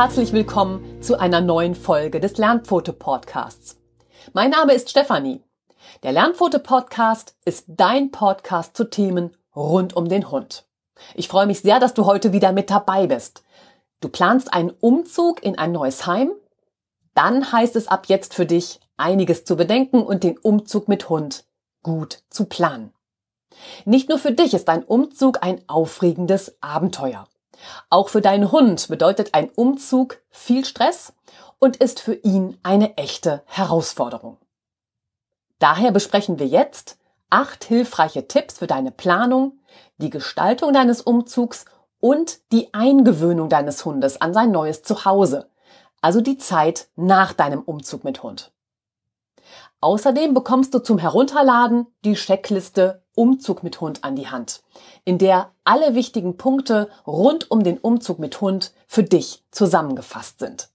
Herzlich willkommen zu einer neuen Folge des Lernpfote Podcasts. Mein Name ist Stefanie. Der Lernpfote Podcast ist dein Podcast zu Themen rund um den Hund. Ich freue mich sehr, dass du heute wieder mit dabei bist. Du planst einen Umzug in ein neues Heim? Dann heißt es ab jetzt für dich, einiges zu bedenken und den Umzug mit Hund gut zu planen. Nicht nur für dich ist ein Umzug ein aufregendes Abenteuer. Auch für deinen Hund bedeutet ein Umzug viel Stress und ist für ihn eine echte Herausforderung. Daher besprechen wir jetzt acht hilfreiche Tipps für deine Planung, die Gestaltung deines Umzugs und die Eingewöhnung deines Hundes an sein neues Zuhause, also die Zeit nach deinem Umzug mit Hund. Außerdem bekommst du zum Herunterladen die Checkliste Umzug mit Hund an die Hand, in der alle wichtigen Punkte rund um den Umzug mit Hund für dich zusammengefasst sind.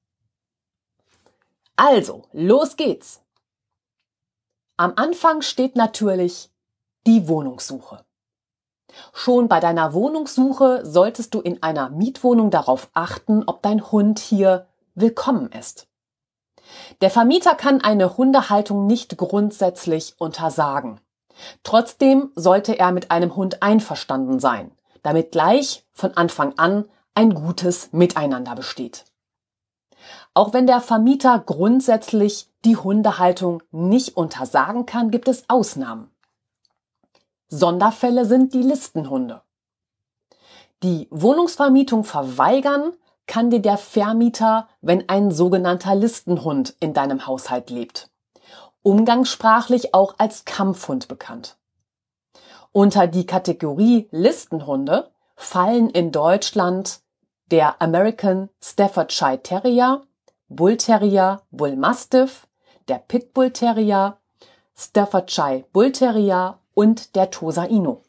Also, los geht's! Am Anfang steht natürlich die Wohnungssuche. Schon bei deiner Wohnungssuche solltest du in einer Mietwohnung darauf achten, ob dein Hund hier willkommen ist. Der Vermieter kann eine Hundehaltung nicht grundsätzlich untersagen. Trotzdem sollte er mit einem Hund einverstanden sein, damit gleich von Anfang an ein gutes Miteinander besteht. Auch wenn der Vermieter grundsätzlich die Hundehaltung nicht untersagen kann, gibt es Ausnahmen. Sonderfälle sind die Listenhunde. Die Wohnungsvermietung verweigern kann dir der Vermieter, wenn ein sogenannter Listenhund in deinem Haushalt lebt. Umgangssprachlich auch als Kampfhund bekannt. Unter die Kategorie Listenhunde fallen in Deutschland der American Staffordshire Terrier, Bull Terrier, Bull Mastiff, der Pitbull Terrier, Staffordshire Bull Terrier und der Tosa Inu.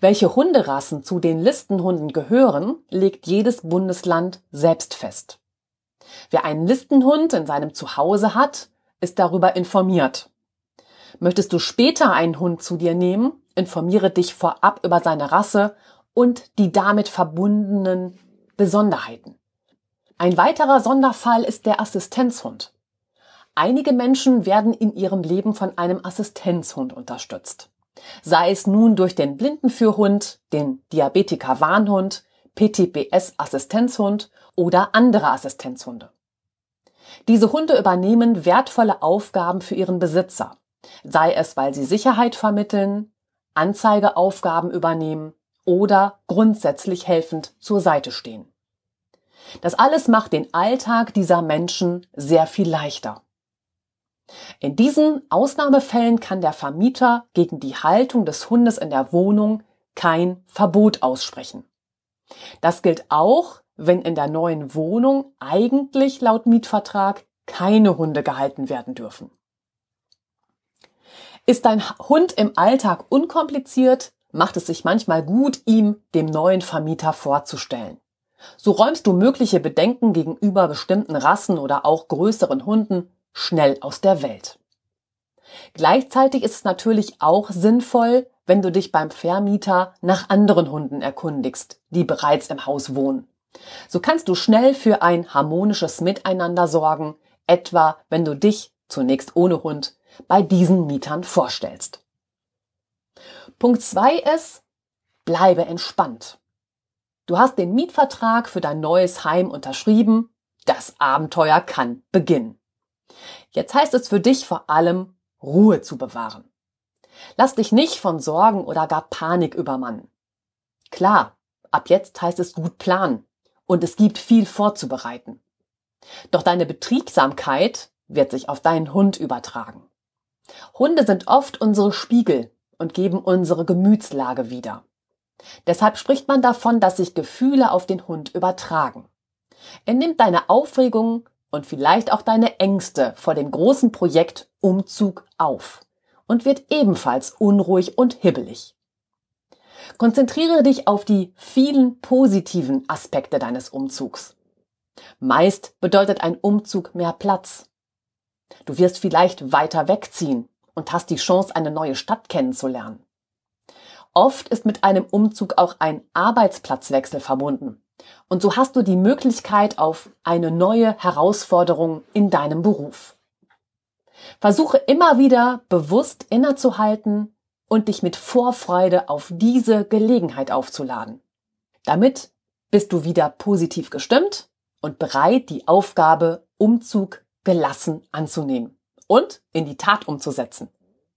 Welche Hunderassen zu den Listenhunden gehören, legt jedes Bundesland selbst fest. Wer einen Listenhund in seinem Zuhause hat, ist darüber informiert. Möchtest du später einen Hund zu dir nehmen, informiere dich vorab über seine Rasse und die damit verbundenen Besonderheiten. Ein weiterer Sonderfall ist der Assistenzhund. Einige Menschen werden in ihrem Leben von einem Assistenzhund unterstützt. Sei es nun durch den Blindenführhund, den Diabetiker-Warnhund, PTBS-Assistenzhund oder andere Assistenzhunde. Diese Hunde übernehmen wertvolle Aufgaben für ihren Besitzer, sei es, weil sie Sicherheit vermitteln, Anzeigeaufgaben übernehmen oder grundsätzlich helfend zur Seite stehen. Das alles macht den Alltag dieser Menschen sehr viel leichter. In diesen Ausnahmefällen kann der Vermieter gegen die Haltung des Hundes in der Wohnung kein Verbot aussprechen. Das gilt auch, wenn in der neuen Wohnung eigentlich laut Mietvertrag keine Hunde gehalten werden dürfen. Ist dein Hund im Alltag unkompliziert, macht es sich manchmal gut, ihm dem neuen Vermieter vorzustellen. So räumst du mögliche Bedenken gegenüber bestimmten Rassen oder auch größeren Hunden schnell aus der Welt. Gleichzeitig ist es natürlich auch sinnvoll, wenn du dich beim Vermieter nach anderen Hunden erkundigst, die bereits im Haus wohnen. So kannst du schnell für ein harmonisches Miteinander sorgen, etwa wenn du dich, zunächst ohne Hund, bei diesen Mietern vorstellst. Punkt zwei ist, bleibe entspannt. Du hast den Mietvertrag für dein neues Heim unterschrieben. Das Abenteuer kann beginnen. Jetzt heißt es für dich vor allem, Ruhe zu bewahren. Lass dich nicht von Sorgen oder gar Panik übermannen. Klar, ab jetzt heißt es gut planen und es gibt viel vorzubereiten. Doch deine Betriebsamkeit wird sich auf deinen Hund übertragen. Hunde sind oft unsere Spiegel und geben unsere Gemütslage wieder. Deshalb spricht man davon, dass sich Gefühle auf den Hund übertragen. Er nimmt deine Aufregung, und vielleicht auch deine Ängste vor dem großen Projekt Umzug auf und wird ebenfalls unruhig und hibbelig. Konzentriere dich auf die vielen positiven Aspekte deines Umzugs. Meist bedeutet ein Umzug mehr Platz. Du wirst vielleicht weiter wegziehen und hast die Chance, eine neue Stadt kennenzulernen. Oft ist mit einem Umzug auch ein Arbeitsplatzwechsel verbunden, Und so hast du die Möglichkeit auf eine neue Herausforderung in deinem Beruf. Versuche immer wieder bewusst innezuhalten und dich mit Vorfreude auf diese Gelegenheit aufzuladen. Damit bist du wieder positiv gestimmt und bereit, die Aufgabe Umzug gelassen anzunehmen und in die Tat umzusetzen.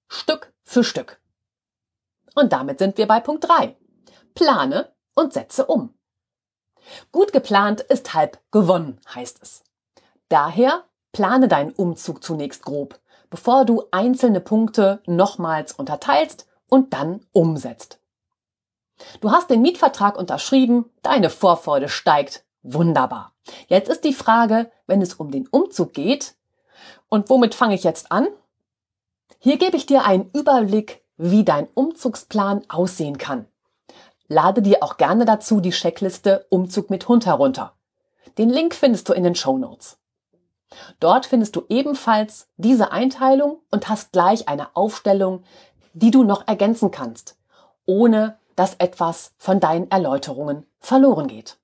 Stück für Stück. Und damit sind wir bei Punkt 3. Plane und setze um. Gut geplant ist halb gewonnen, heißt es. Daher plane deinen Umzug zunächst grob, bevor du einzelne Punkte nochmals unterteilst und dann umsetzt. Du hast den Mietvertrag unterschrieben, deine Vorfreude steigt. Wunderbar. Jetzt ist die Frage, wenn es um den Umzug geht, und womit fange ich jetzt an? Hier gebe ich dir einen Überblick, wie dein Umzugsplan aussehen kann. Lade dir auch gerne dazu die Checkliste Umzug mit Hund herunter. Den Link findest du in den Show Notes. Dort findest du ebenfalls diese Einteilung und hast gleich eine Aufstellung, die du noch ergänzen kannst, ohne dass etwas von deinen Erläuterungen verloren geht.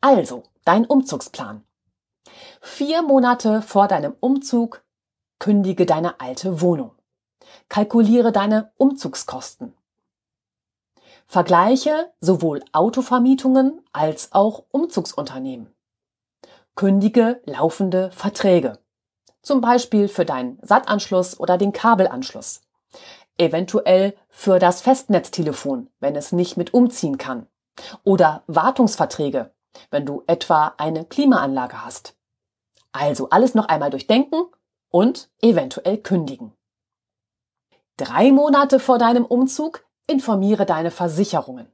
Also, dein Umzugsplan. Vier Monate vor deinem Umzug kündige deine alte Wohnung. Kalkuliere deine Umzugskosten. Vergleiche sowohl Autovermietungen als auch Umzugsunternehmen. Kündige laufende Verträge. Zum Beispiel für deinen Sattanschluss oder den Kabelanschluss. Eventuell für das Festnetztelefon, wenn es nicht mit umziehen kann. Oder Wartungsverträge, wenn du etwa eine Klimaanlage hast. Also alles noch einmal durchdenken und eventuell kündigen. Drei Monate vor deinem Umzug informiere deine Versicherungen.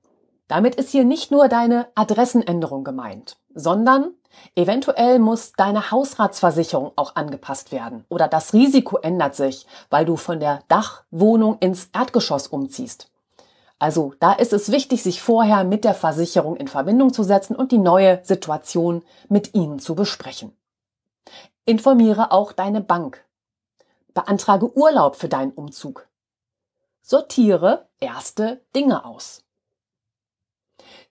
Damit ist hier nicht nur deine Adressenänderung gemeint, sondern eventuell muss deine Hausratsversicherung auch angepasst werden oder das Risiko ändert sich, weil du von der Dachwohnung ins Erdgeschoss umziehst. Also da ist es wichtig, sich vorher mit der Versicherung in Verbindung zu setzen und die neue Situation mit ihnen zu besprechen. Informiere auch deine Bank. Beantrage Urlaub für deinen Umzug. Sortiere erste Dinge aus.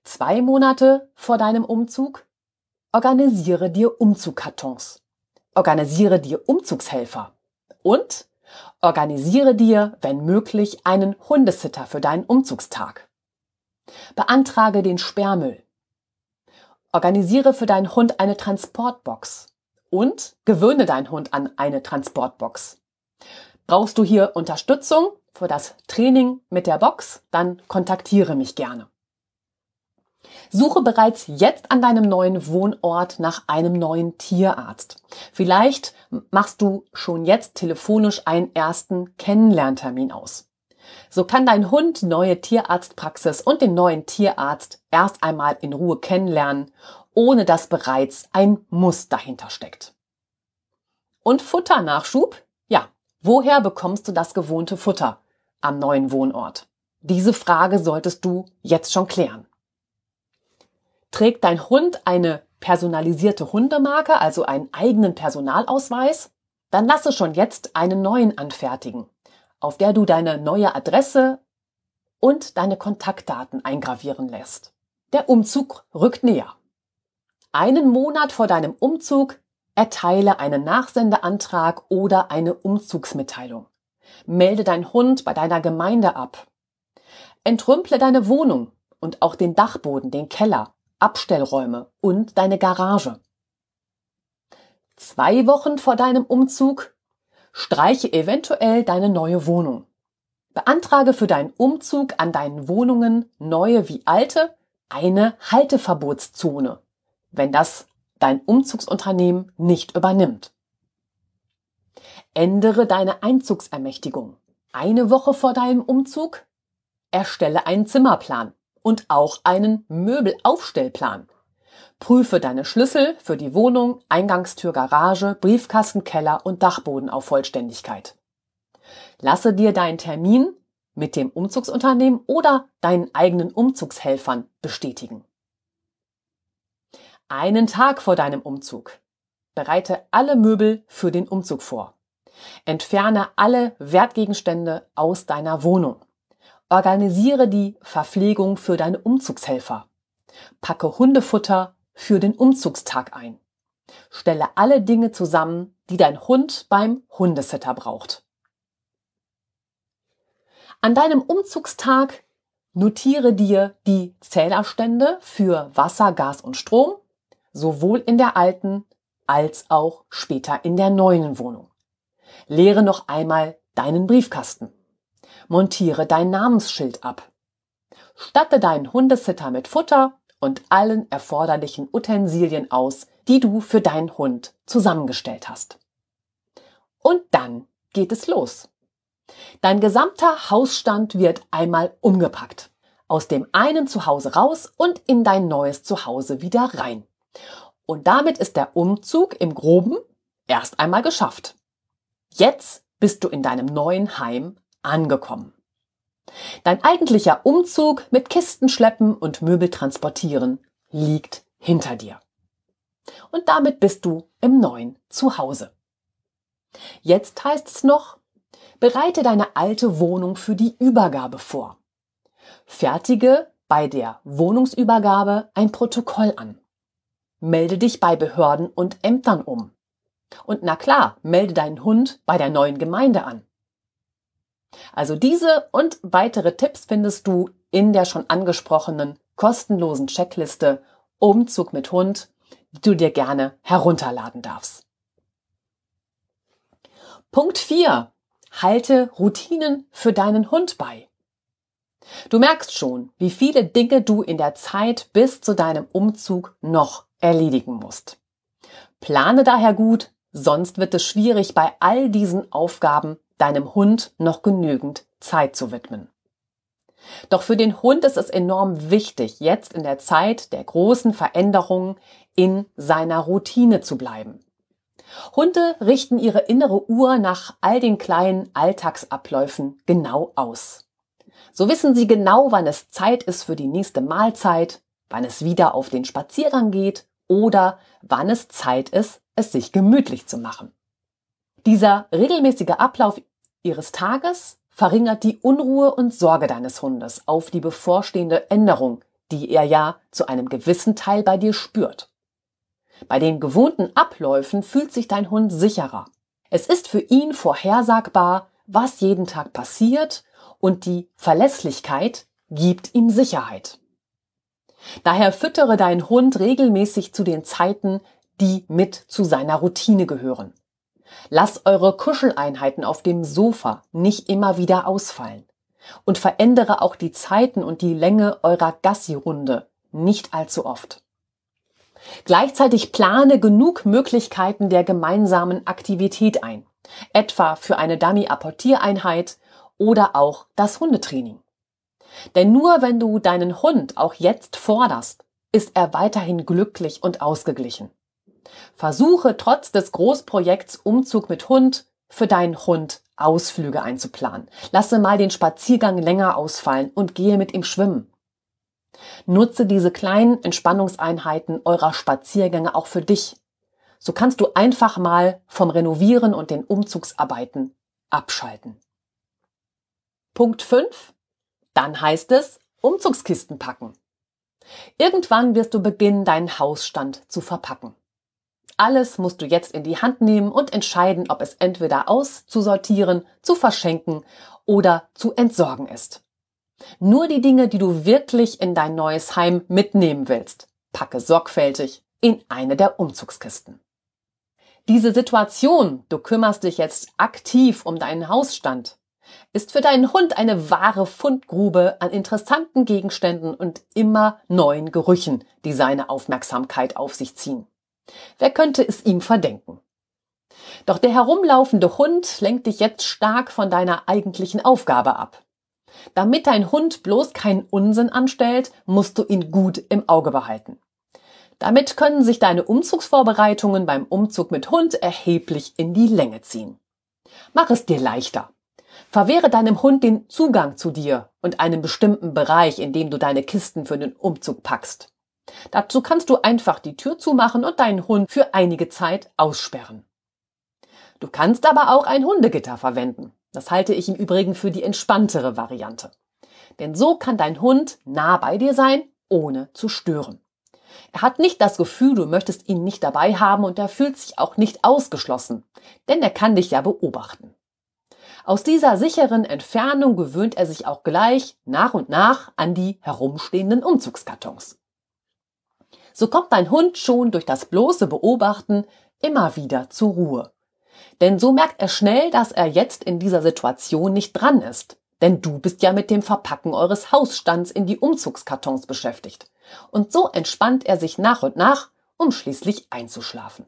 Zwei Monate vor deinem Umzug organisiere dir Umzugkartons. Organisiere dir Umzugshelfer. Und Organisiere dir, wenn möglich, einen Hundesitter für deinen Umzugstag. Beantrage den Sperrmüll. Organisiere für deinen Hund eine Transportbox und gewöhne deinen Hund an eine Transportbox. Brauchst du hier Unterstützung für das Training mit der Box, dann kontaktiere mich gerne. Suche bereits jetzt an deinem neuen Wohnort nach einem neuen Tierarzt. Vielleicht machst du schon jetzt telefonisch einen ersten Kennenlerntermin aus. So kann dein Hund neue Tierarztpraxis und den neuen Tierarzt erst einmal in Ruhe kennenlernen, ohne dass bereits ein Muss dahinter steckt. Und Futternachschub? Woher bekommst du das gewohnte Futter am neuen Wohnort? Diese Frage solltest du jetzt schon klären. Trägt dein Hund eine personalisierte Hundemarke, also einen eigenen Personalausweis? Dann lasse schon jetzt einen neuen anfertigen, auf der du deine neue Adresse und deine Kontaktdaten eingravieren lässt. Der Umzug rückt näher. Einen Monat vor deinem Umzug erteile einen Nachsendeantrag oder eine Umzugsmitteilung. Melde deinen Hund bei deiner Gemeinde ab. Entrümple deine Wohnung und auch den Dachboden, den Keller Abstellräume und deine Garage. Zwei Wochen vor deinem Umzug streiche eventuell deine neue Wohnung. Beantrage für deinen Umzug an deinen Wohnungen, neue wie alte, eine Halteverbotszone, wenn das dein Umzugsunternehmen nicht übernimmt. Ändere deine Einzugsermächtigung. Eine Woche vor deinem Umzug erstelle einen Zimmerplan und auch einen Möbelaufstellplan. Prüfe deine Schlüssel für die Wohnung, Eingangstür, Garage, Briefkasten, Keller und Dachboden auf Vollständigkeit. Lasse dir deinen Termin mit dem Umzugsunternehmen oder deinen eigenen Umzugshelfern bestätigen. Einen Tag vor deinem Umzug. Bereite alle Möbel für den Umzug vor. Entferne alle Wertgegenstände aus deiner Wohnung. Organisiere die Verpflegung für deine Umzugshelfer. Packe Hundefutter für den Umzugstag ein. Stelle alle Dinge zusammen, die dein Hund beim Hundesitter braucht. An deinem Umzugstag notiere dir die Zählerstände für Wasser, Gas und Strom, sowohl in der alten als auch später in der neuen Wohnung. Leere noch einmal deinen Briefkasten. Montiere dein Namensschild ab. Statte deinen Hundesitter mit Futter und allen erforderlichen Utensilien aus, die du für deinen Hund zusammengestellt hast. Und dann geht es los. Dein gesamter Hausstand wird einmal umgepackt. Aus dem einen Zuhause raus und in dein neues Zuhause wieder rein. Und damit ist der Umzug im groben erst einmal geschafft. Jetzt bist du in deinem neuen Heim angekommen. Dein eigentlicher Umzug mit Kisten schleppen und Möbel transportieren liegt hinter dir. Und damit bist du im neuen Zuhause. Jetzt heißt es noch, bereite deine alte Wohnung für die Übergabe vor. Fertige bei der Wohnungsübergabe ein Protokoll an. Melde dich bei Behörden und Ämtern um. Und na klar, melde deinen Hund bei der neuen Gemeinde an. Also diese und weitere Tipps findest du in der schon angesprochenen kostenlosen Checkliste Umzug mit Hund, die du dir gerne herunterladen darfst. Punkt 4. Halte Routinen für deinen Hund bei. Du merkst schon, wie viele Dinge du in der Zeit bis zu deinem Umzug noch erledigen musst. Plane daher gut, sonst wird es schwierig, bei all diesen Aufgaben deinem Hund noch genügend Zeit zu widmen. Doch für den Hund ist es enorm wichtig, jetzt in der Zeit der großen Veränderungen in seiner Routine zu bleiben. Hunde richten ihre innere Uhr nach all den kleinen Alltagsabläufen genau aus. So wissen sie genau, wann es Zeit ist für die nächste Mahlzeit, wann es wieder auf den Spaziergang geht oder wann es Zeit ist, es sich gemütlich zu machen. Dieser regelmäßige Ablauf ihres Tages verringert die Unruhe und Sorge deines Hundes auf die bevorstehende Änderung, die er ja zu einem gewissen Teil bei dir spürt. Bei den gewohnten Abläufen fühlt sich dein Hund sicherer. Es ist für ihn vorhersagbar, was jeden Tag passiert und die Verlässlichkeit gibt ihm Sicherheit. Daher füttere deinen Hund regelmäßig zu den Zeiten, die mit zu seiner Routine gehören. Lass eure Kuscheleinheiten auf dem Sofa nicht immer wieder ausfallen. Und verändere auch die Zeiten und die Länge eurer Gassi-Runde nicht allzu oft. Gleichzeitig plane genug Möglichkeiten der gemeinsamen Aktivität ein, etwa für eine Dummy-Apportiereinheit oder auch das Hundetraining. Denn nur wenn du deinen Hund auch jetzt forderst, ist er weiterhin glücklich und ausgeglichen. Versuche trotz des Großprojekts Umzug mit Hund für deinen Hund Ausflüge einzuplanen. Lasse mal den Spaziergang länger ausfallen und gehe mit ihm schwimmen. Nutze diese kleinen Entspannungseinheiten eurer Spaziergänge auch für dich. So kannst du einfach mal vom Renovieren und den Umzugsarbeiten abschalten. Punkt 5. Dann heißt es Umzugskisten packen. Irgendwann wirst du beginnen, deinen Hausstand zu verpacken. Alles musst du jetzt in die Hand nehmen und entscheiden, ob es entweder auszusortieren, zu verschenken oder zu entsorgen ist. Nur die Dinge, die du wirklich in dein neues Heim mitnehmen willst, packe sorgfältig in eine der Umzugskisten. Diese Situation, du kümmerst dich jetzt aktiv um deinen Hausstand, ist für deinen Hund eine wahre Fundgrube an interessanten Gegenständen und immer neuen Gerüchen, die seine Aufmerksamkeit auf sich ziehen. Wer könnte es ihm verdenken? Doch der herumlaufende Hund lenkt dich jetzt stark von deiner eigentlichen Aufgabe ab. Damit dein Hund bloß keinen Unsinn anstellt, musst du ihn gut im Auge behalten. Damit können sich deine Umzugsvorbereitungen beim Umzug mit Hund erheblich in die Länge ziehen. Mach es dir leichter. Verwehre deinem Hund den Zugang zu dir und einem bestimmten Bereich, in dem du deine Kisten für den Umzug packst. Dazu kannst du einfach die Tür zumachen und deinen Hund für einige Zeit aussperren. Du kannst aber auch ein Hundegitter verwenden. Das halte ich im Übrigen für die entspanntere Variante. Denn so kann dein Hund nah bei dir sein ohne zu stören. Er hat nicht das Gefühl, du möchtest ihn nicht dabei haben und er fühlt sich auch nicht ausgeschlossen, denn er kann dich ja beobachten. Aus dieser sicheren Entfernung gewöhnt er sich auch gleich nach und nach an die herumstehenden Umzugskartons. So kommt dein Hund schon durch das bloße Beobachten immer wieder zur Ruhe. Denn so merkt er schnell, dass er jetzt in dieser Situation nicht dran ist. Denn du bist ja mit dem Verpacken eures Hausstands in die Umzugskartons beschäftigt. Und so entspannt er sich nach und nach, um schließlich einzuschlafen.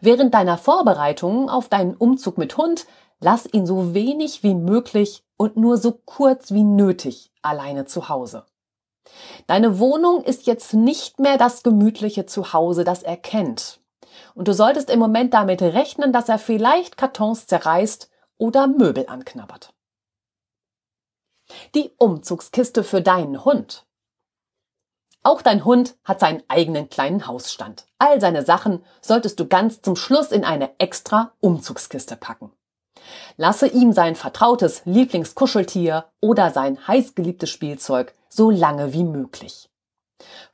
Während deiner Vorbereitungen auf deinen Umzug mit Hund lass ihn so wenig wie möglich und nur so kurz wie nötig alleine zu Hause. Deine Wohnung ist jetzt nicht mehr das gemütliche Zuhause, das er kennt. Und du solltest im Moment damit rechnen, dass er vielleicht Kartons zerreißt oder Möbel anknabbert. Die Umzugskiste für deinen Hund. Auch dein Hund hat seinen eigenen kleinen Hausstand. All seine Sachen solltest du ganz zum Schluss in eine extra Umzugskiste packen. Lasse ihm sein vertrautes Lieblingskuscheltier oder sein heißgeliebtes Spielzeug so lange wie möglich.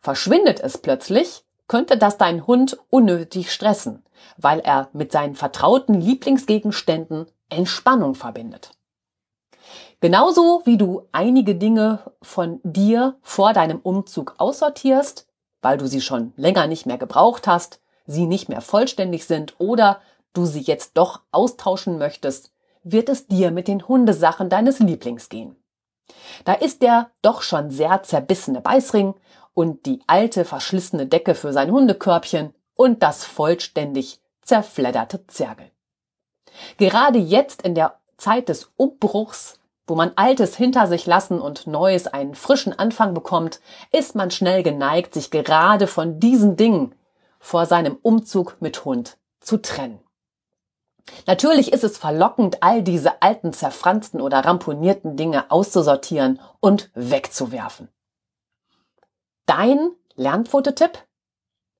Verschwindet es plötzlich, könnte das deinen Hund unnötig stressen, weil er mit seinen vertrauten Lieblingsgegenständen Entspannung verbindet. Genauso wie du einige Dinge von dir vor deinem Umzug aussortierst, weil du sie schon länger nicht mehr gebraucht hast, sie nicht mehr vollständig sind oder du sie jetzt doch austauschen möchtest, wird es dir mit den Hundesachen deines Lieblings gehen. Da ist der doch schon sehr zerbissene Beißring und die alte verschlissene Decke für sein Hundekörbchen und das vollständig zerfledderte Zergel. Gerade jetzt in der Zeit des Umbruchs, wo man Altes hinter sich lassen und Neues einen frischen Anfang bekommt, ist man schnell geneigt, sich gerade von diesen Dingen vor seinem Umzug mit Hund zu trennen. Natürlich ist es verlockend, all diese alten, zerfransten oder ramponierten Dinge auszusortieren und wegzuwerfen. Dein Lernfototipp?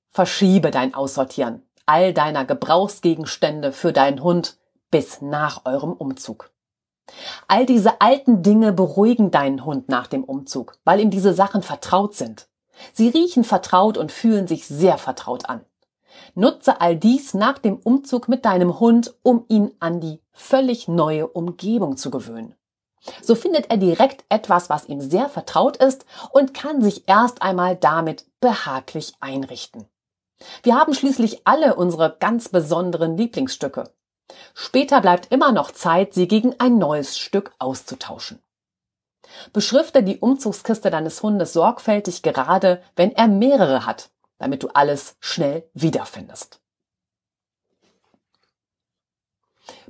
Verschiebe dein Aussortieren all deiner Gebrauchsgegenstände für deinen Hund bis nach eurem Umzug. All diese alten Dinge beruhigen deinen Hund nach dem Umzug, weil ihm diese Sachen vertraut sind. Sie riechen vertraut und fühlen sich sehr vertraut an. Nutze all dies nach dem Umzug mit deinem Hund, um ihn an die völlig neue Umgebung zu gewöhnen. So findet er direkt etwas, was ihm sehr vertraut ist und kann sich erst einmal damit behaglich einrichten. Wir haben schließlich alle unsere ganz besonderen Lieblingsstücke. Später bleibt immer noch Zeit, sie gegen ein neues Stück auszutauschen. Beschrifte die Umzugskiste deines Hundes sorgfältig gerade, wenn er mehrere hat damit du alles schnell wiederfindest.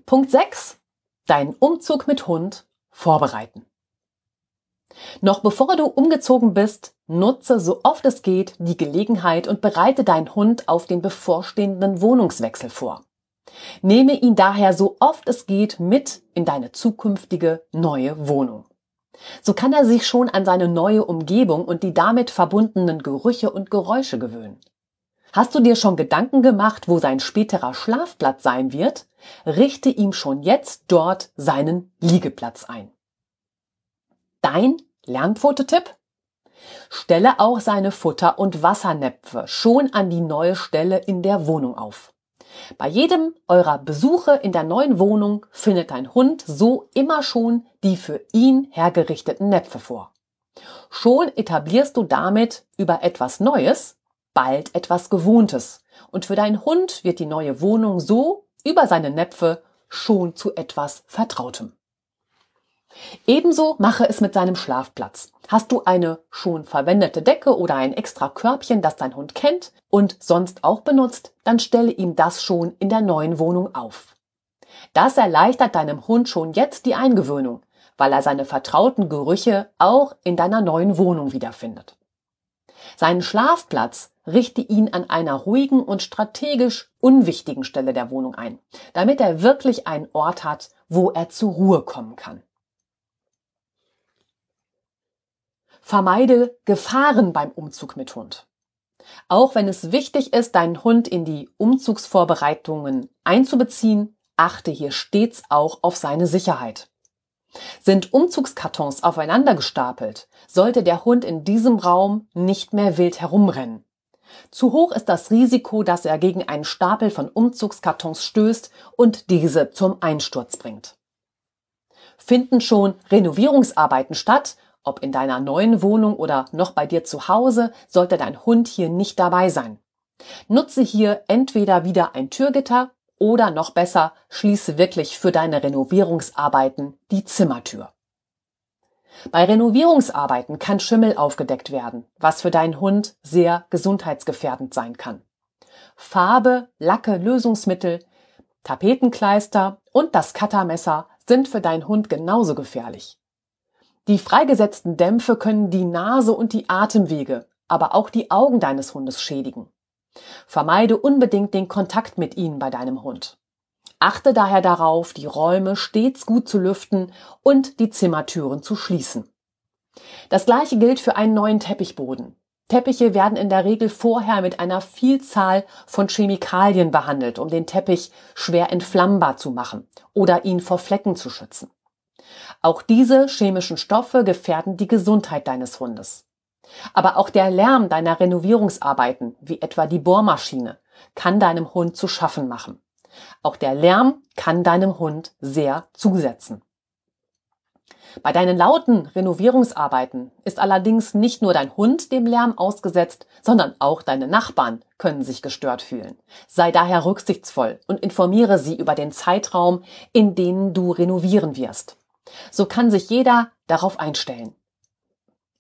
Punkt 6. Deinen Umzug mit Hund vorbereiten. Noch bevor du umgezogen bist, nutze so oft es geht die Gelegenheit und bereite deinen Hund auf den bevorstehenden Wohnungswechsel vor. Nehme ihn daher so oft es geht mit in deine zukünftige neue Wohnung. So kann er sich schon an seine neue Umgebung und die damit verbundenen Gerüche und Geräusche gewöhnen. Hast du dir schon Gedanken gemacht, wo sein späterer Schlafplatz sein wird? Richte ihm schon jetzt dort seinen Liegeplatz ein. Dein Lernfototipp? Stelle auch seine Futter- und Wassernäpfe schon an die neue Stelle in der Wohnung auf. Bei jedem eurer Besuche in der neuen Wohnung findet dein Hund so immer schon die für ihn hergerichteten Näpfe vor. Schon etablierst du damit über etwas Neues bald etwas Gewohntes und für deinen Hund wird die neue Wohnung so über seine Näpfe schon zu etwas Vertrautem. Ebenso mache es mit seinem Schlafplatz. Hast du eine schon verwendete Decke oder ein extra Körbchen, das dein Hund kennt und sonst auch benutzt, dann stelle ihm das schon in der neuen Wohnung auf. Das erleichtert deinem Hund schon jetzt die Eingewöhnung, weil er seine vertrauten Gerüche auch in deiner neuen Wohnung wiederfindet. Seinen Schlafplatz richte ihn an einer ruhigen und strategisch unwichtigen Stelle der Wohnung ein, damit er wirklich einen Ort hat, wo er zur Ruhe kommen kann. Vermeide Gefahren beim Umzug mit Hund. Auch wenn es wichtig ist, deinen Hund in die Umzugsvorbereitungen einzubeziehen, achte hier stets auch auf seine Sicherheit. Sind Umzugskartons aufeinander gestapelt, sollte der Hund in diesem Raum nicht mehr wild herumrennen. Zu hoch ist das Risiko, dass er gegen einen Stapel von Umzugskartons stößt und diese zum Einsturz bringt. Finden schon Renovierungsarbeiten statt, ob in deiner neuen Wohnung oder noch bei dir zu Hause, sollte dein Hund hier nicht dabei sein. Nutze hier entweder wieder ein Türgitter oder noch besser, schließe wirklich für deine Renovierungsarbeiten die Zimmertür. Bei Renovierungsarbeiten kann Schimmel aufgedeckt werden, was für deinen Hund sehr gesundheitsgefährdend sein kann. Farbe, Lacke, Lösungsmittel, Tapetenkleister und das Cuttermesser sind für deinen Hund genauso gefährlich. Die freigesetzten Dämpfe können die Nase und die Atemwege, aber auch die Augen deines Hundes schädigen. Vermeide unbedingt den Kontakt mit ihnen bei deinem Hund. Achte daher darauf, die Räume stets gut zu lüften und die Zimmertüren zu schließen. Das gleiche gilt für einen neuen Teppichboden. Teppiche werden in der Regel vorher mit einer Vielzahl von Chemikalien behandelt, um den Teppich schwer entflammbar zu machen oder ihn vor Flecken zu schützen. Auch diese chemischen Stoffe gefährden die Gesundheit deines Hundes. Aber auch der Lärm deiner Renovierungsarbeiten, wie etwa die Bohrmaschine, kann deinem Hund zu schaffen machen. Auch der Lärm kann deinem Hund sehr zusetzen. Bei deinen lauten Renovierungsarbeiten ist allerdings nicht nur dein Hund dem Lärm ausgesetzt, sondern auch deine Nachbarn können sich gestört fühlen. Sei daher rücksichtsvoll und informiere sie über den Zeitraum, in den du renovieren wirst. So kann sich jeder darauf einstellen.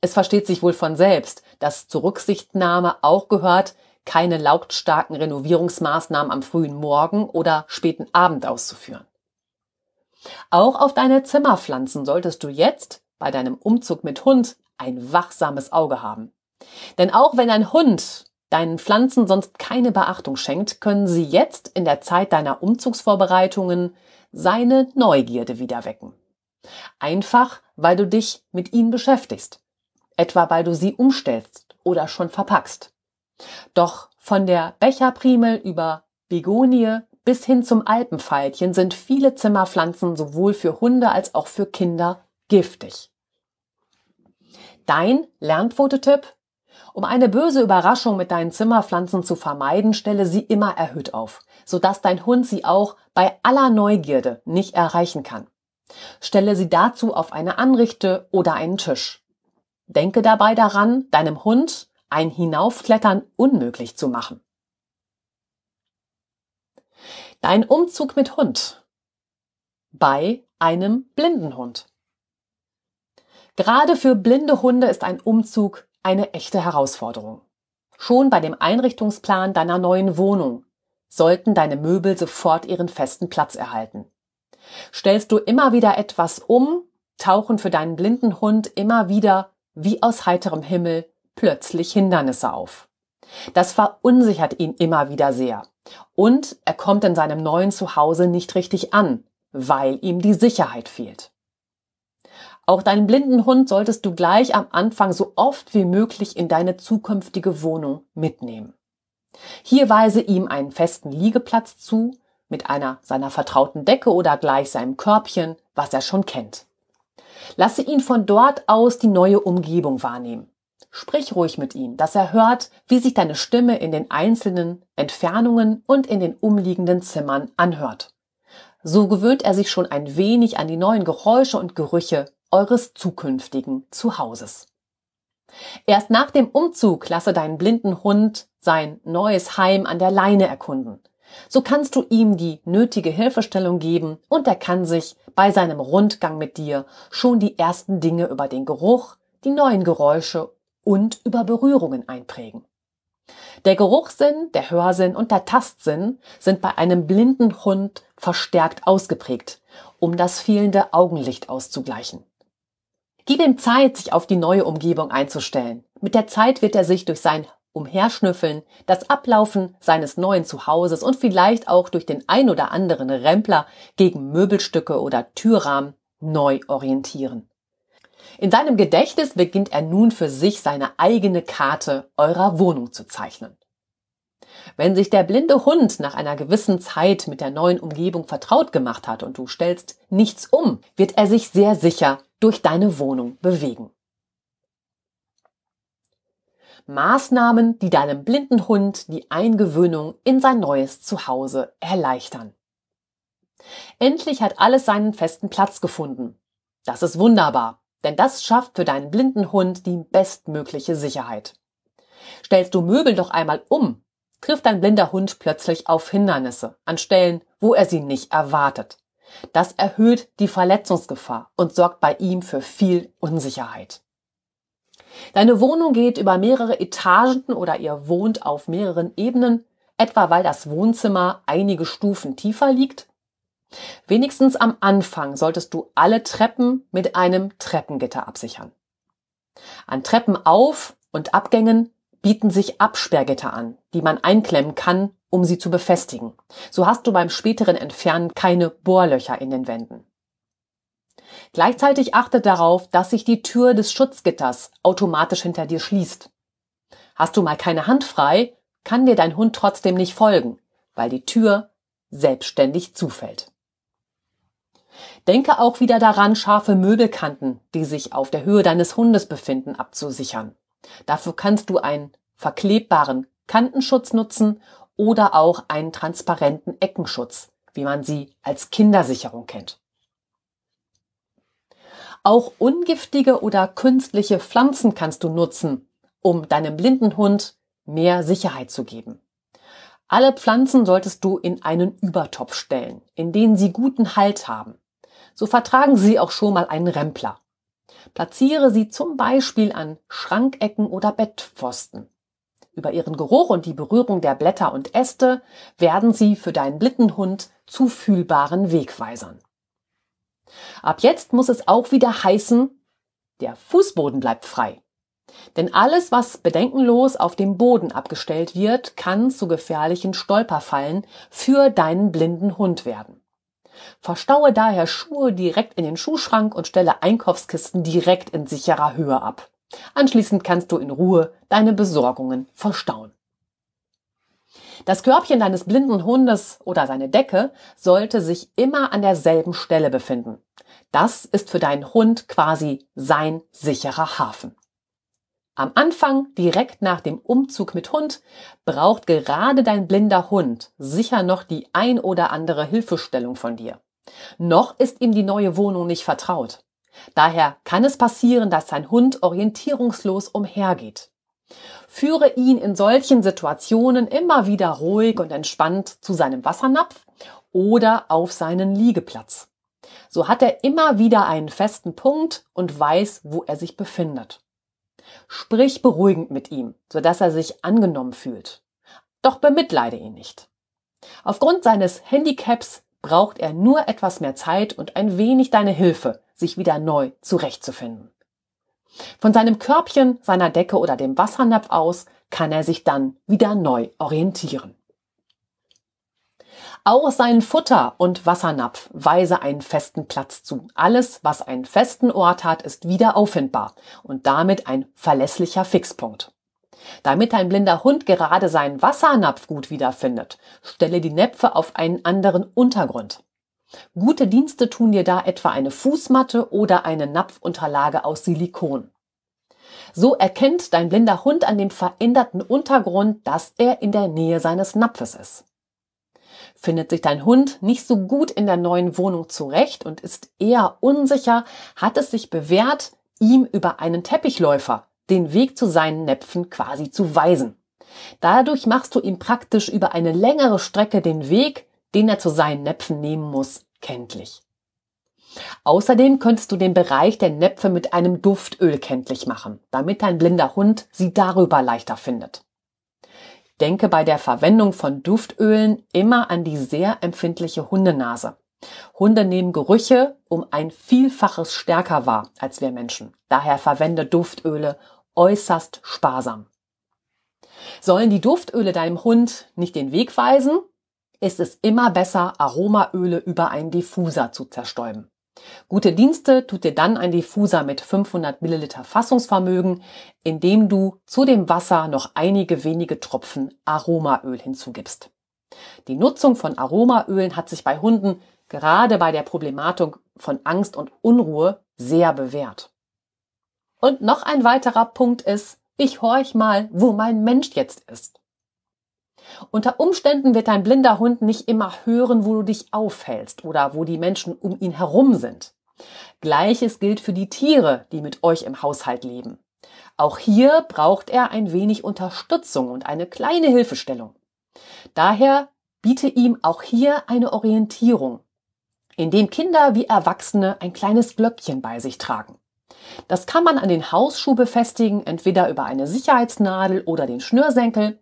Es versteht sich wohl von selbst, dass zur Rücksichtnahme auch gehört, keine lautstarken Renovierungsmaßnahmen am frühen Morgen oder späten Abend auszuführen. Auch auf deine Zimmerpflanzen solltest du jetzt bei deinem Umzug mit Hund ein wachsames Auge haben. Denn auch wenn ein Hund deinen Pflanzen sonst keine Beachtung schenkt, können sie jetzt in der Zeit deiner Umzugsvorbereitungen seine Neugierde wieder wecken. Einfach, weil du dich mit ihnen beschäftigst etwa weil du sie umstellst oder schon verpackst. Doch von der Becherprimel über Begonie bis hin zum Alpenveilchen sind viele Zimmerpflanzen sowohl für Hunde als auch für Kinder giftig. Dein Lernfototipp? Um eine böse Überraschung mit deinen Zimmerpflanzen zu vermeiden, stelle sie immer erhöht auf, sodass dein Hund sie auch bei aller Neugierde nicht erreichen kann. Stelle sie dazu auf eine Anrichte oder einen Tisch. Denke dabei daran, deinem Hund ein Hinaufklettern unmöglich zu machen. Dein Umzug mit Hund bei einem blinden Hund. Gerade für blinde Hunde ist ein Umzug eine echte Herausforderung. Schon bei dem Einrichtungsplan deiner neuen Wohnung sollten deine Möbel sofort ihren festen Platz erhalten. Stellst du immer wieder etwas um, tauchen für deinen blinden Hund immer wieder wie aus heiterem Himmel plötzlich Hindernisse auf. Das verunsichert ihn immer wieder sehr. Und er kommt in seinem neuen Zuhause nicht richtig an, weil ihm die Sicherheit fehlt. Auch deinen blinden Hund solltest du gleich am Anfang so oft wie möglich in deine zukünftige Wohnung mitnehmen. Hier weise ihm einen festen Liegeplatz zu, mit einer seiner vertrauten Decke oder gleich seinem Körbchen, was er schon kennt. Lasse ihn von dort aus die neue Umgebung wahrnehmen. Sprich ruhig mit ihm, dass er hört, wie sich deine Stimme in den einzelnen Entfernungen und in den umliegenden Zimmern anhört. So gewöhnt er sich schon ein wenig an die neuen Geräusche und Gerüche eures zukünftigen Zuhauses. Erst nach dem Umzug lasse deinen blinden Hund sein neues Heim an der Leine erkunden. So kannst du ihm die nötige Hilfestellung geben und er kann sich bei seinem Rundgang mit dir schon die ersten Dinge über den Geruch, die neuen Geräusche und über Berührungen einprägen. Der Geruchssinn, der Hörsinn und der Tastsinn sind bei einem blinden Hund verstärkt ausgeprägt, um das fehlende Augenlicht auszugleichen. Gib ihm Zeit, sich auf die neue Umgebung einzustellen. Mit der Zeit wird er sich durch sein Umherschnüffeln, das Ablaufen seines neuen Zuhauses und vielleicht auch durch den ein oder anderen Rempler gegen Möbelstücke oder Türrahmen neu orientieren. In seinem Gedächtnis beginnt er nun für sich seine eigene Karte eurer Wohnung zu zeichnen. Wenn sich der blinde Hund nach einer gewissen Zeit mit der neuen Umgebung vertraut gemacht hat und du stellst nichts um, wird er sich sehr sicher durch deine Wohnung bewegen. Maßnahmen, die deinem blinden Hund die Eingewöhnung in sein neues Zuhause erleichtern. Endlich hat alles seinen festen Platz gefunden. Das ist wunderbar, denn das schafft für deinen blinden Hund die bestmögliche Sicherheit. Stellst du Möbel doch einmal um, trifft dein blinder Hund plötzlich auf Hindernisse an Stellen, wo er sie nicht erwartet. Das erhöht die Verletzungsgefahr und sorgt bei ihm für viel Unsicherheit. Deine Wohnung geht über mehrere Etagen oder ihr wohnt auf mehreren Ebenen, etwa weil das Wohnzimmer einige Stufen tiefer liegt. Wenigstens am Anfang solltest du alle Treppen mit einem Treppengitter absichern. An Treppen auf und Abgängen bieten sich Absperrgitter an, die man einklemmen kann, um sie zu befestigen. So hast du beim späteren Entfernen keine Bohrlöcher in den Wänden. Gleichzeitig achte darauf, dass sich die Tür des Schutzgitters automatisch hinter dir schließt. Hast du mal keine Hand frei, kann dir dein Hund trotzdem nicht folgen, weil die Tür selbstständig zufällt. Denke auch wieder daran, scharfe Möbelkanten, die sich auf der Höhe deines Hundes befinden, abzusichern. Dafür kannst du einen verklebbaren Kantenschutz nutzen oder auch einen transparenten Eckenschutz, wie man sie als Kindersicherung kennt. Auch ungiftige oder künstliche Pflanzen kannst du nutzen, um deinem blinden Hund mehr Sicherheit zu geben. Alle Pflanzen solltest du in einen Übertopf stellen, in den sie guten Halt haben. So vertragen sie auch schon mal einen Rempler. Platziere sie zum Beispiel an Schrankecken oder Bettpfosten. Über ihren Geruch und die Berührung der Blätter und Äste werden sie für deinen blinden Hund zu fühlbaren Wegweisern. Ab jetzt muss es auch wieder heißen, der Fußboden bleibt frei. Denn alles, was bedenkenlos auf dem Boden abgestellt wird, kann zu gefährlichen Stolperfallen für deinen blinden Hund werden. Verstaue daher Schuhe direkt in den Schuhschrank und stelle Einkaufskisten direkt in sicherer Höhe ab. Anschließend kannst du in Ruhe deine Besorgungen verstauen. Das Körbchen deines blinden Hundes oder seine Decke sollte sich immer an derselben Stelle befinden. Das ist für deinen Hund quasi sein sicherer Hafen. Am Anfang, direkt nach dem Umzug mit Hund, braucht gerade dein blinder Hund sicher noch die ein oder andere Hilfestellung von dir. Noch ist ihm die neue Wohnung nicht vertraut. Daher kann es passieren, dass dein Hund orientierungslos umhergeht. Führe ihn in solchen Situationen immer wieder ruhig und entspannt zu seinem Wassernapf oder auf seinen Liegeplatz. So hat er immer wieder einen festen Punkt und weiß, wo er sich befindet. Sprich beruhigend mit ihm, sodass er sich angenommen fühlt. Doch bemitleide ihn nicht. Aufgrund seines Handicaps braucht er nur etwas mehr Zeit und ein wenig deine Hilfe, sich wieder neu zurechtzufinden. Von seinem Körbchen, seiner Decke oder dem Wassernapf aus kann er sich dann wieder neu orientieren. Auch seinen Futter und Wassernapf weise einen festen Platz zu. Alles, was einen festen Ort hat, ist wieder auffindbar und damit ein verlässlicher Fixpunkt. Damit dein blinder Hund gerade seinen Wassernapf gut wiederfindet, stelle die Näpfe auf einen anderen Untergrund. Gute Dienste tun dir da etwa eine Fußmatte oder eine Napfunterlage aus Silikon. So erkennt dein blinder Hund an dem veränderten Untergrund, dass er in der Nähe seines Napfes ist. Findet sich dein Hund nicht so gut in der neuen Wohnung zurecht und ist eher unsicher, hat es sich bewährt, ihm über einen Teppichläufer den Weg zu seinen Näpfen quasi zu weisen. Dadurch machst du ihm praktisch über eine längere Strecke den Weg, den er zu seinen Näpfen nehmen muss, kenntlich. Außerdem könntest du den Bereich der Näpfe mit einem Duftöl kenntlich machen, damit dein blinder Hund sie darüber leichter findet. Denke bei der Verwendung von Duftölen immer an die sehr empfindliche Hundenase. Hunde nehmen Gerüche um ein Vielfaches stärker wahr als wir Menschen. Daher verwende Duftöle äußerst sparsam. Sollen die Duftöle deinem Hund nicht den Weg weisen, ist es immer besser, Aromaöle über einen Diffuser zu zerstäuben. Gute Dienste tut dir dann ein Diffuser mit 500 Milliliter Fassungsvermögen, indem du zu dem Wasser noch einige wenige Tropfen Aromaöl hinzugibst. Die Nutzung von Aromaölen hat sich bei Hunden gerade bei der Problematik von Angst und Unruhe sehr bewährt. Und noch ein weiterer Punkt ist, ich horch mal, wo mein Mensch jetzt ist. Unter Umständen wird dein blinder Hund nicht immer hören, wo du dich aufhältst oder wo die Menschen um ihn herum sind. Gleiches gilt für die Tiere, die mit euch im Haushalt leben. Auch hier braucht er ein wenig Unterstützung und eine kleine Hilfestellung. Daher biete ihm auch hier eine Orientierung, indem Kinder wie Erwachsene ein kleines Glöckchen bei sich tragen. Das kann man an den Hausschuh befestigen, entweder über eine Sicherheitsnadel oder den Schnürsenkel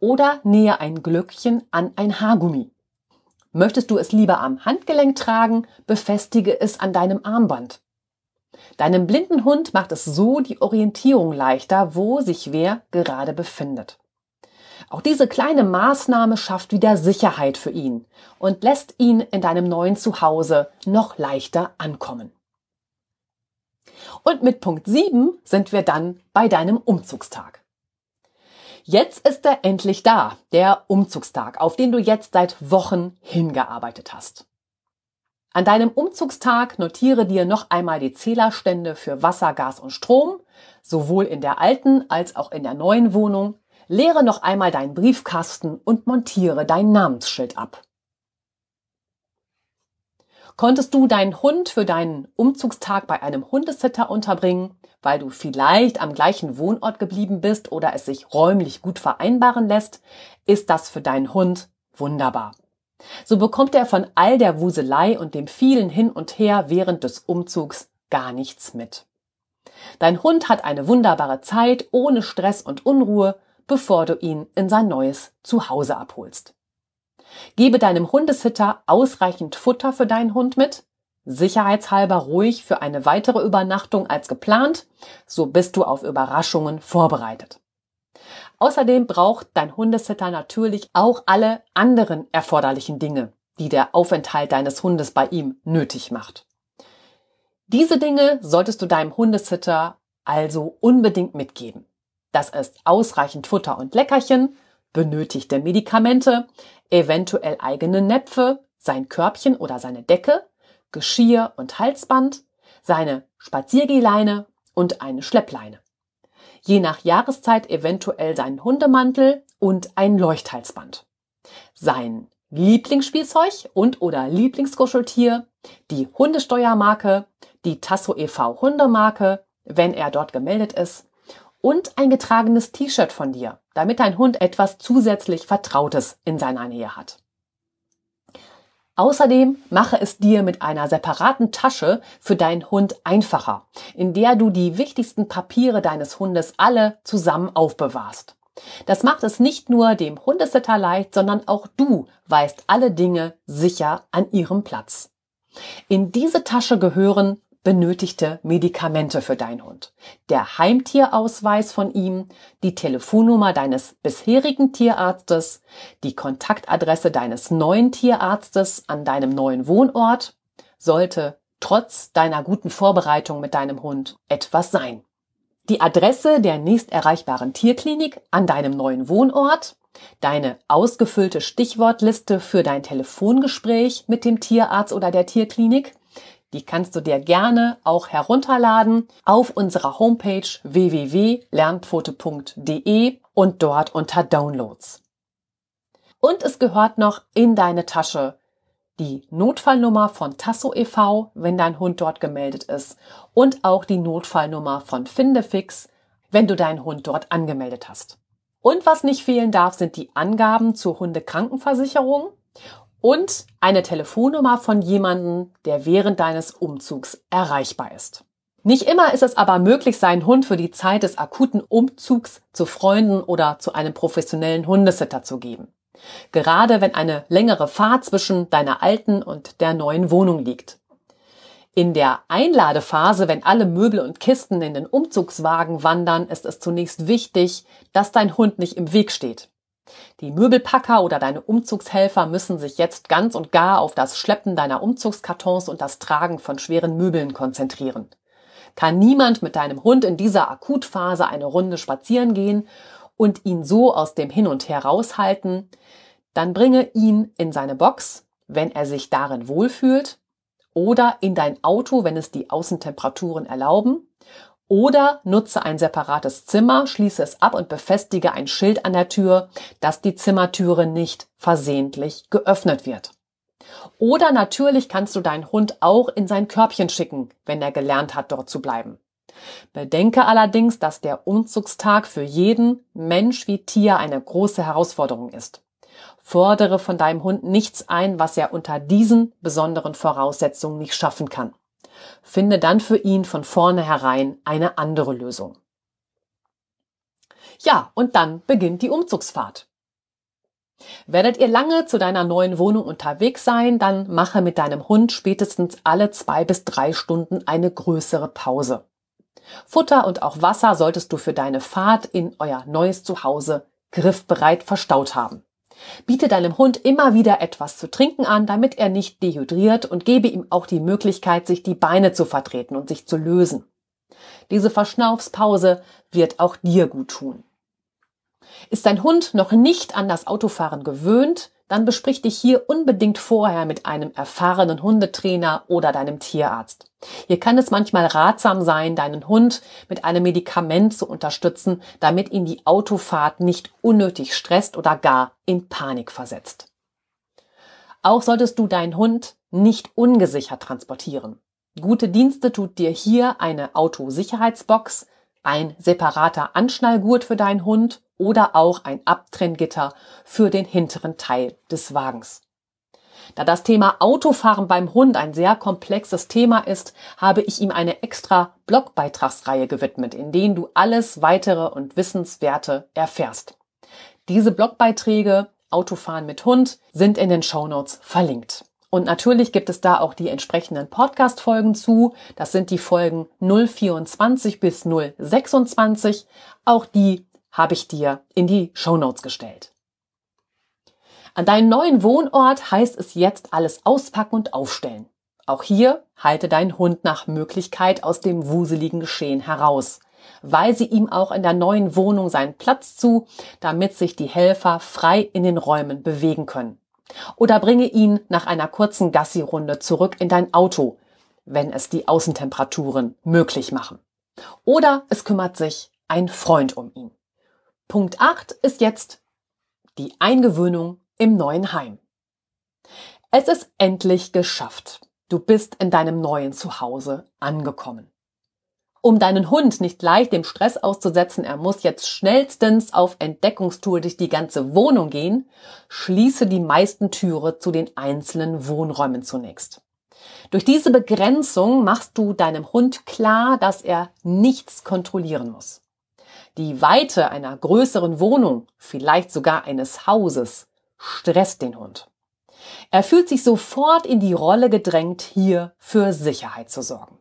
oder nähe ein Glöckchen an ein Haargummi. Möchtest du es lieber am Handgelenk tragen, befestige es an deinem Armband. Deinem blinden Hund macht es so die Orientierung leichter, wo sich wer gerade befindet. Auch diese kleine Maßnahme schafft wieder Sicherheit für ihn und lässt ihn in deinem neuen Zuhause noch leichter ankommen. Und mit Punkt 7 sind wir dann bei deinem Umzugstag. Jetzt ist er endlich da, der Umzugstag, auf den du jetzt seit Wochen hingearbeitet hast. An deinem Umzugstag notiere dir noch einmal die Zählerstände für Wasser, Gas und Strom, sowohl in der alten als auch in der neuen Wohnung. Leere noch einmal deinen Briefkasten und montiere dein Namensschild ab. Konntest du deinen Hund für deinen Umzugstag bei einem Hundesitter unterbringen, weil du vielleicht am gleichen Wohnort geblieben bist oder es sich räumlich gut vereinbaren lässt, ist das für deinen Hund wunderbar. So bekommt er von all der Wuselei und dem vielen Hin und Her während des Umzugs gar nichts mit. Dein Hund hat eine wunderbare Zeit ohne Stress und Unruhe, bevor du ihn in sein neues Zuhause abholst. Gebe deinem Hundesitter ausreichend Futter für deinen Hund mit, sicherheitshalber ruhig für eine weitere Übernachtung als geplant, so bist du auf Überraschungen vorbereitet. Außerdem braucht dein Hundesitter natürlich auch alle anderen erforderlichen Dinge, die der Aufenthalt deines Hundes bei ihm nötig macht. Diese Dinge solltest du deinem Hundesitter also unbedingt mitgeben. Das ist ausreichend Futter und Leckerchen, benötigte Medikamente, eventuell eigene Näpfe, sein Körbchen oder seine Decke, Geschirr und Halsband, seine Spaziergehleine und eine Schleppleine. Je nach Jahreszeit eventuell seinen Hundemantel und ein Leuchthalsband. Sein Lieblingsspielzeug und oder Lieblingskuscheltier, die Hundesteuermarke, die Tasso e.V. Hundemarke, wenn er dort gemeldet ist, und ein getragenes T-Shirt von dir, damit dein Hund etwas zusätzlich Vertrautes in seiner Nähe hat. Außerdem mache es dir mit einer separaten Tasche für deinen Hund einfacher, in der du die wichtigsten Papiere deines Hundes alle zusammen aufbewahrst. Das macht es nicht nur dem Hundesitter leicht, sondern auch du weißt alle Dinge sicher an ihrem Platz. In diese Tasche gehören benötigte Medikamente für deinen Hund, der Heimtierausweis von ihm, die Telefonnummer deines bisherigen Tierarztes, die Kontaktadresse deines neuen Tierarztes an deinem neuen Wohnort, sollte trotz deiner guten Vorbereitung mit deinem Hund etwas sein. Die Adresse der nächst erreichbaren Tierklinik an deinem neuen Wohnort, deine ausgefüllte Stichwortliste für dein Telefongespräch mit dem Tierarzt oder der Tierklinik, die kannst du dir gerne auch herunterladen auf unserer Homepage www.lernpfote.de und dort unter Downloads. Und es gehört noch in deine Tasche die Notfallnummer von Tasso e.V., wenn dein Hund dort gemeldet ist, und auch die Notfallnummer von Findefix, wenn du deinen Hund dort angemeldet hast. Und was nicht fehlen darf, sind die Angaben zur Hundekrankenversicherung und eine Telefonnummer von jemandem, der während deines Umzugs erreichbar ist. Nicht immer ist es aber möglich, seinen Hund für die Zeit des akuten Umzugs zu Freunden oder zu einem professionellen Hundesitter zu geben. Gerade wenn eine längere Fahrt zwischen deiner alten und der neuen Wohnung liegt. In der Einladephase, wenn alle Möbel und Kisten in den Umzugswagen wandern, ist es zunächst wichtig, dass dein Hund nicht im Weg steht. Die Möbelpacker oder deine Umzugshelfer müssen sich jetzt ganz und gar auf das Schleppen deiner Umzugskartons und das Tragen von schweren Möbeln konzentrieren. Kann niemand mit deinem Hund in dieser Akutphase eine Runde spazieren gehen und ihn so aus dem Hin und Her raushalten, dann bringe ihn in seine Box, wenn er sich darin wohlfühlt, oder in dein Auto, wenn es die Außentemperaturen erlauben, oder nutze ein separates Zimmer, schließe es ab und befestige ein Schild an der Tür, dass die Zimmertüre nicht versehentlich geöffnet wird. Oder natürlich kannst du deinen Hund auch in sein Körbchen schicken, wenn er gelernt hat, dort zu bleiben. Bedenke allerdings, dass der Umzugstag für jeden Mensch wie Tier eine große Herausforderung ist. Fordere von deinem Hund nichts ein, was er unter diesen besonderen Voraussetzungen nicht schaffen kann. Finde dann für ihn von vornherein eine andere Lösung. Ja, und dann beginnt die Umzugsfahrt. Werdet ihr lange zu deiner neuen Wohnung unterwegs sein, dann mache mit deinem Hund spätestens alle zwei bis drei Stunden eine größere Pause. Futter und auch Wasser solltest du für deine Fahrt in euer neues Zuhause griffbereit verstaut haben. Biete deinem Hund immer wieder etwas zu trinken an, damit er nicht dehydriert und gebe ihm auch die Möglichkeit, sich die Beine zu vertreten und sich zu lösen. Diese Verschnaufspause wird auch dir gut tun. Ist dein Hund noch nicht an das Autofahren gewöhnt, dann besprich dich hier unbedingt vorher mit einem erfahrenen Hundetrainer oder deinem Tierarzt. Hier kann es manchmal ratsam sein, deinen Hund mit einem Medikament zu unterstützen, damit ihn die Autofahrt nicht unnötig stresst oder gar in Panik versetzt. Auch solltest du deinen Hund nicht ungesichert transportieren. Gute Dienste tut dir hier eine Autosicherheitsbox, ein separater Anschnallgurt für deinen Hund oder auch ein Abtrenngitter für den hinteren Teil des Wagens. Da das Thema Autofahren beim Hund ein sehr komplexes Thema ist, habe ich ihm eine extra Blogbeitragsreihe gewidmet, in denen du alles weitere und Wissenswerte erfährst. Diese Blogbeiträge Autofahren mit Hund sind in den Shownotes verlinkt. Und natürlich gibt es da auch die entsprechenden Podcast-Folgen zu. Das sind die Folgen 024 bis 026. Auch die habe ich dir in die Show Notes gestellt. An deinem neuen Wohnort heißt es jetzt alles auspacken und aufstellen. Auch hier halte deinen Hund nach Möglichkeit aus dem wuseligen Geschehen heraus. Weise ihm auch in der neuen Wohnung seinen Platz zu, damit sich die Helfer frei in den Räumen bewegen können. Oder bringe ihn nach einer kurzen Gassi-Runde zurück in dein Auto, wenn es die Außentemperaturen möglich machen. Oder es kümmert sich ein Freund um ihn. Punkt 8 ist jetzt die Eingewöhnung im neuen Heim. Es ist endlich geschafft. Du bist in deinem neuen Zuhause angekommen. Um deinen Hund nicht leicht dem Stress auszusetzen, er muss jetzt schnellstens auf Entdeckungstour durch die ganze Wohnung gehen, schließe die meisten Türe zu den einzelnen Wohnräumen zunächst. Durch diese Begrenzung machst du deinem Hund klar, dass er nichts kontrollieren muss. Die Weite einer größeren Wohnung, vielleicht sogar eines Hauses, stresst den Hund. Er fühlt sich sofort in die Rolle gedrängt, hier für Sicherheit zu sorgen.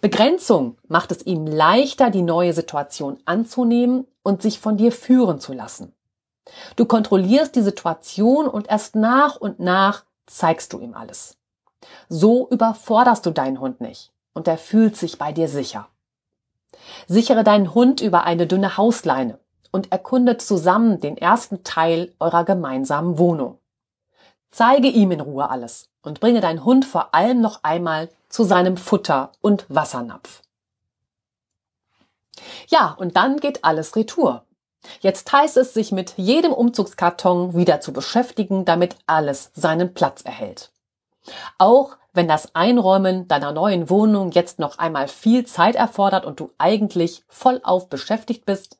Begrenzung macht es ihm leichter, die neue Situation anzunehmen und sich von dir führen zu lassen. Du kontrollierst die Situation und erst nach und nach zeigst du ihm alles. So überforderst du deinen Hund nicht und er fühlt sich bei dir sicher. Sichere deinen Hund über eine dünne Hausleine und erkundet zusammen den ersten Teil eurer gemeinsamen Wohnung. Zeige ihm in Ruhe alles und bringe deinen Hund vor allem noch einmal zu seinem Futter- und Wassernapf. Ja, und dann geht alles retour. Jetzt heißt es, sich mit jedem Umzugskarton wieder zu beschäftigen, damit alles seinen Platz erhält. Auch wenn das Einräumen deiner neuen Wohnung jetzt noch einmal viel Zeit erfordert und du eigentlich vollauf beschäftigt bist,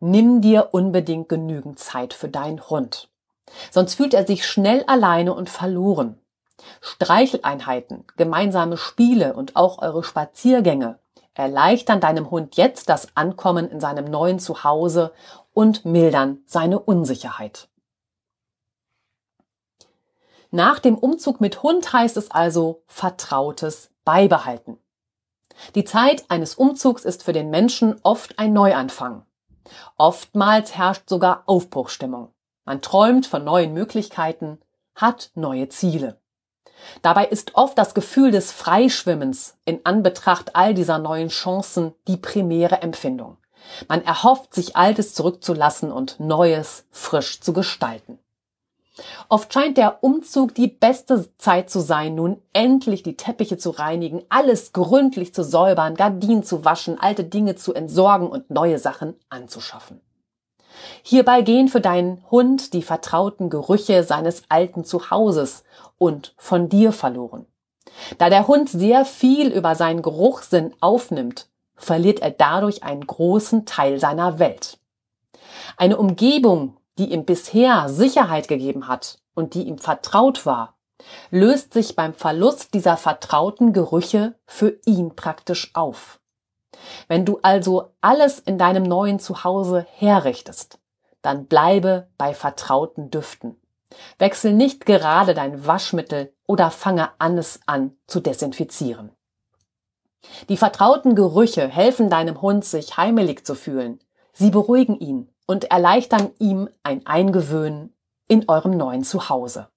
nimm dir unbedingt genügend Zeit für deinen Hund. Sonst fühlt er sich schnell alleine und verloren. Streicheleinheiten, gemeinsame Spiele und auch eure Spaziergänge erleichtern deinem Hund jetzt das Ankommen in seinem neuen Zuhause und mildern seine Unsicherheit. Nach dem Umzug mit Hund heißt es also Vertrautes beibehalten. Die Zeit eines Umzugs ist für den Menschen oft ein Neuanfang. Oftmals herrscht sogar Aufbruchstimmung. Man träumt von neuen Möglichkeiten, hat neue Ziele. Dabei ist oft das Gefühl des Freischwimmens in Anbetracht all dieser neuen Chancen die primäre Empfindung. Man erhofft, sich Altes zurückzulassen und Neues frisch zu gestalten. Oft scheint der Umzug die beste Zeit zu sein, nun endlich die Teppiche zu reinigen, alles gründlich zu säubern, Gardinen zu waschen, alte Dinge zu entsorgen und neue Sachen anzuschaffen. Hierbei gehen für deinen Hund die vertrauten Gerüche seines alten Zuhauses und von dir verloren. Da der Hund sehr viel über seinen Geruchssinn aufnimmt, verliert er dadurch einen großen Teil seiner Welt. Eine Umgebung, die ihm bisher Sicherheit gegeben hat und die ihm vertraut war, löst sich beim Verlust dieser vertrauten Gerüche für ihn praktisch auf. Wenn du also alles in deinem neuen Zuhause herrichtest, dann bleibe bei vertrauten Düften. Wechsel nicht gerade dein Waschmittel oder fange an es an zu desinfizieren. Die vertrauten Gerüche helfen deinem Hund, sich heimelig zu fühlen. Sie beruhigen ihn und erleichtern ihm ein Eingewöhnen in eurem neuen Zuhause.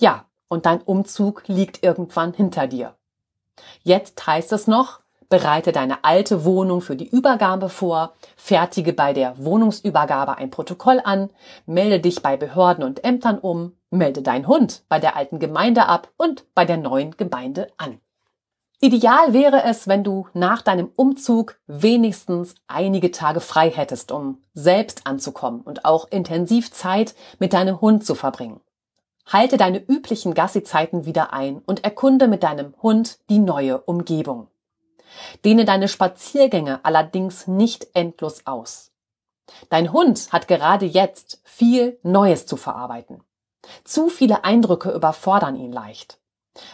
Ja, und dein Umzug liegt irgendwann hinter dir. Jetzt heißt es noch, bereite deine alte Wohnung für die Übergabe vor, fertige bei der Wohnungsübergabe ein Protokoll an, melde dich bei Behörden und Ämtern um, melde deinen Hund bei der alten Gemeinde ab und bei der neuen Gemeinde an. Ideal wäre es, wenn du nach deinem Umzug wenigstens einige Tage frei hättest, um selbst anzukommen und auch intensiv Zeit mit deinem Hund zu verbringen. Halte deine üblichen Gassi-Zeiten wieder ein und erkunde mit deinem Hund die neue Umgebung. Dehne deine Spaziergänge allerdings nicht endlos aus. Dein Hund hat gerade jetzt viel Neues zu verarbeiten. Zu viele Eindrücke überfordern ihn leicht.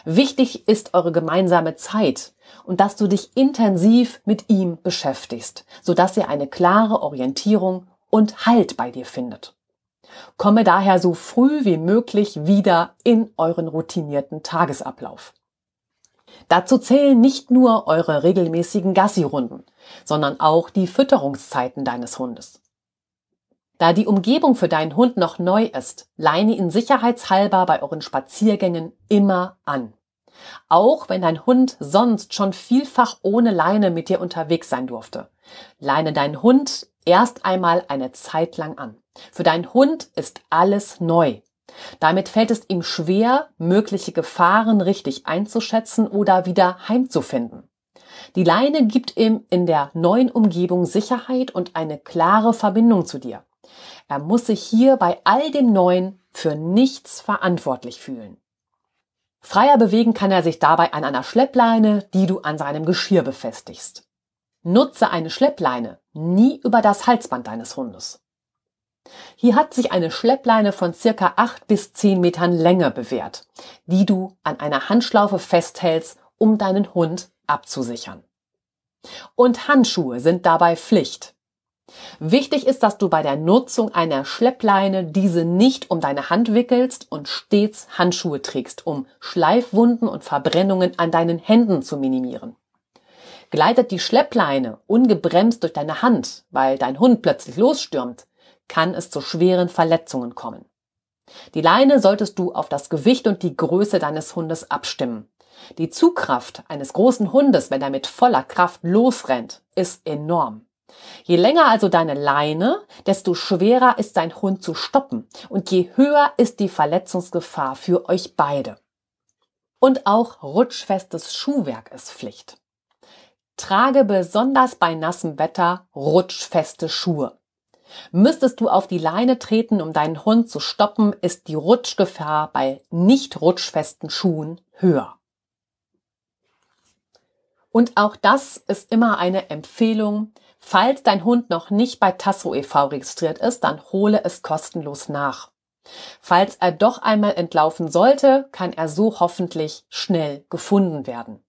Wichtig ist eure gemeinsame Zeit und dass du dich intensiv mit ihm beschäftigst, sodass er eine klare Orientierung und Halt bei dir findet. Komme daher so früh wie möglich wieder in euren routinierten Tagesablauf. Dazu zählen nicht nur eure regelmäßigen Gassi-Runden, sondern auch die Fütterungszeiten deines Hundes. Da die Umgebung für deinen Hund noch neu ist, leine ihn sicherheitshalber bei euren Spaziergängen immer an. Auch wenn dein Hund sonst schon vielfach ohne Leine mit dir unterwegs sein durfte. Leine deinen Hund erst einmal eine Zeit lang an. Für deinen Hund ist alles neu. Damit fällt es ihm schwer, mögliche Gefahren richtig einzuschätzen oder wieder heimzufinden. Die Leine gibt ihm in der neuen Umgebung Sicherheit und eine klare Verbindung zu dir. Er muss sich hier bei all dem Neuen für nichts verantwortlich fühlen. Freier bewegen kann er sich dabei an einer Schleppleine, die du an seinem Geschirr befestigst. Nutze eine Schleppleine nie über das Halsband deines Hundes. Hier hat sich eine Schleppleine von circa acht bis zehn Metern Länge bewährt, die du an einer Handschlaufe festhältst, um deinen Hund abzusichern. Und Handschuhe sind dabei Pflicht. Wichtig ist, dass du bei der Nutzung einer Schleppleine diese nicht um deine Hand wickelst und stets Handschuhe trägst, um Schleifwunden und Verbrennungen an deinen Händen zu minimieren. Gleitet die Schleppleine ungebremst durch deine Hand, weil dein Hund plötzlich losstürmt, kann es zu schweren Verletzungen kommen. Die Leine solltest du auf das Gewicht und die Größe deines Hundes abstimmen. Die Zugkraft eines großen Hundes, wenn er mit voller Kraft losrennt, ist enorm. Je länger also deine Leine, desto schwerer ist dein Hund zu stoppen und je höher ist die Verletzungsgefahr für euch beide. Und auch rutschfestes Schuhwerk ist Pflicht. Trage besonders bei nassem Wetter rutschfeste Schuhe. Müsstest du auf die Leine treten, um deinen Hund zu stoppen, ist die Rutschgefahr bei nicht rutschfesten Schuhen höher. Und auch das ist immer eine Empfehlung, Falls dein Hund noch nicht bei Tasso e.V. registriert ist, dann hole es kostenlos nach. Falls er doch einmal entlaufen sollte, kann er so hoffentlich schnell gefunden werden.